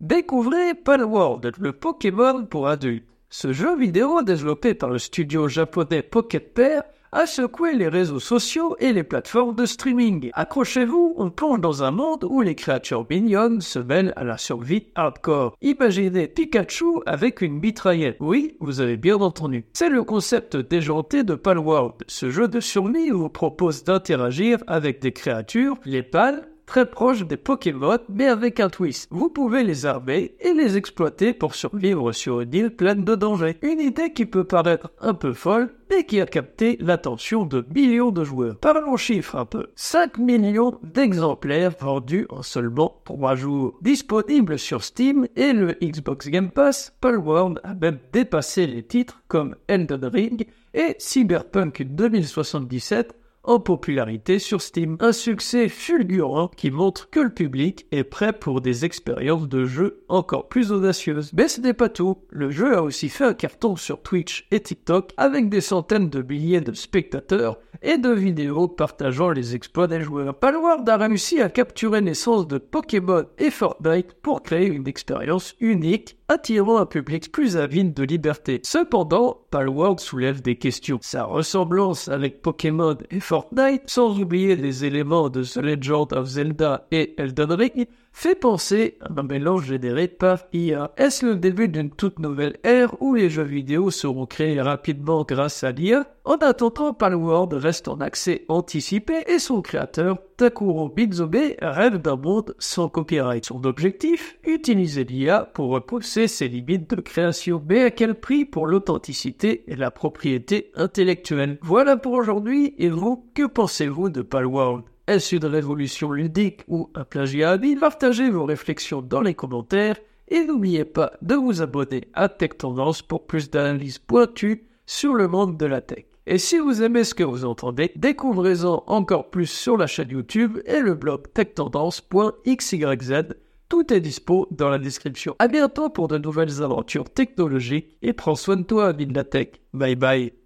Découvrez Palworld, le Pokémon pour adultes. Ce jeu vidéo développé par le studio japonais Pocket Pair a secoué les réseaux sociaux et les plateformes de streaming. Accrochez-vous, on plonge dans un monde où les créatures mignonnes se mêlent à la survie hardcore. Imaginez Pikachu avec une mitraillette. Oui, vous avez bien entendu. C'est le concept déjanté de Palworld. Ce jeu de survie vous propose d'interagir avec des créatures, les pales, très proches des Pokémon, mais avec un twist. Vous pouvez les armer et les exploiter pour survivre sur une île pleine de dangers. Une idée qui peut paraître un peu folle, mais qui a capté l'attention de millions de joueurs. Parlons chiffres un peu. 5 millions d'exemplaires vendus en seulement 3 jours. Disponible sur Steam et le Xbox Game Pass, Palworld a même dépassé les titres comme Elden Ring et Cyberpunk 2077 en popularité sur Steam. Un succès fulgurant qui montre que le public est prêt pour des expériences de jeu encore plus audacieuses. Mais ce n'est pas tout. Le jeu a aussi fait un carton sur Twitch et TikTok avec des centaines de milliers de spectateurs et de vidéos partageant les exploits des joueurs. Palworld a réussi à capturer l'essence de Pokémon et Fortnite pour créer une expérience unique attirant un public plus avide de liberté. Cependant, Palworld soulève des questions. Sa ressemblance avec Pokémon et Fortnite, sans oublier les éléments de The Legend of Zelda et Elden Ring, fait penser à un mélange généré par IA. Est-ce le début d'une toute nouvelle ère où les jeux vidéo seront créés rapidement grâce à l'IA En attendant, Palworld reste en accès anticipé et son créateur, Takuro Mizobe, rêve d'un monde sans copyright. Son objectif Utiliser l'IA pour repousser ses limites de création. Mais à quel prix pour l'authenticité et la propriété intellectuelle? Voilà pour aujourd'hui, et vous, que pensez-vous de Palworld? Est-ce une révolution ludique ou un plagiat habile Partagez vos réflexions dans les commentaires et n'oubliez pas de vous abonner à Tech Tendance pour plus d'analyses pointues sur le monde de la tech. Et si vous aimez ce que vous entendez, découvrez-en encore plus sur la chaîne YouTube et le blog techtendance.xyz. Tout est dispo dans la description. À bientôt pour de nouvelles aventures technologiques et prends soin de toi, ami de la tech. Bye bye.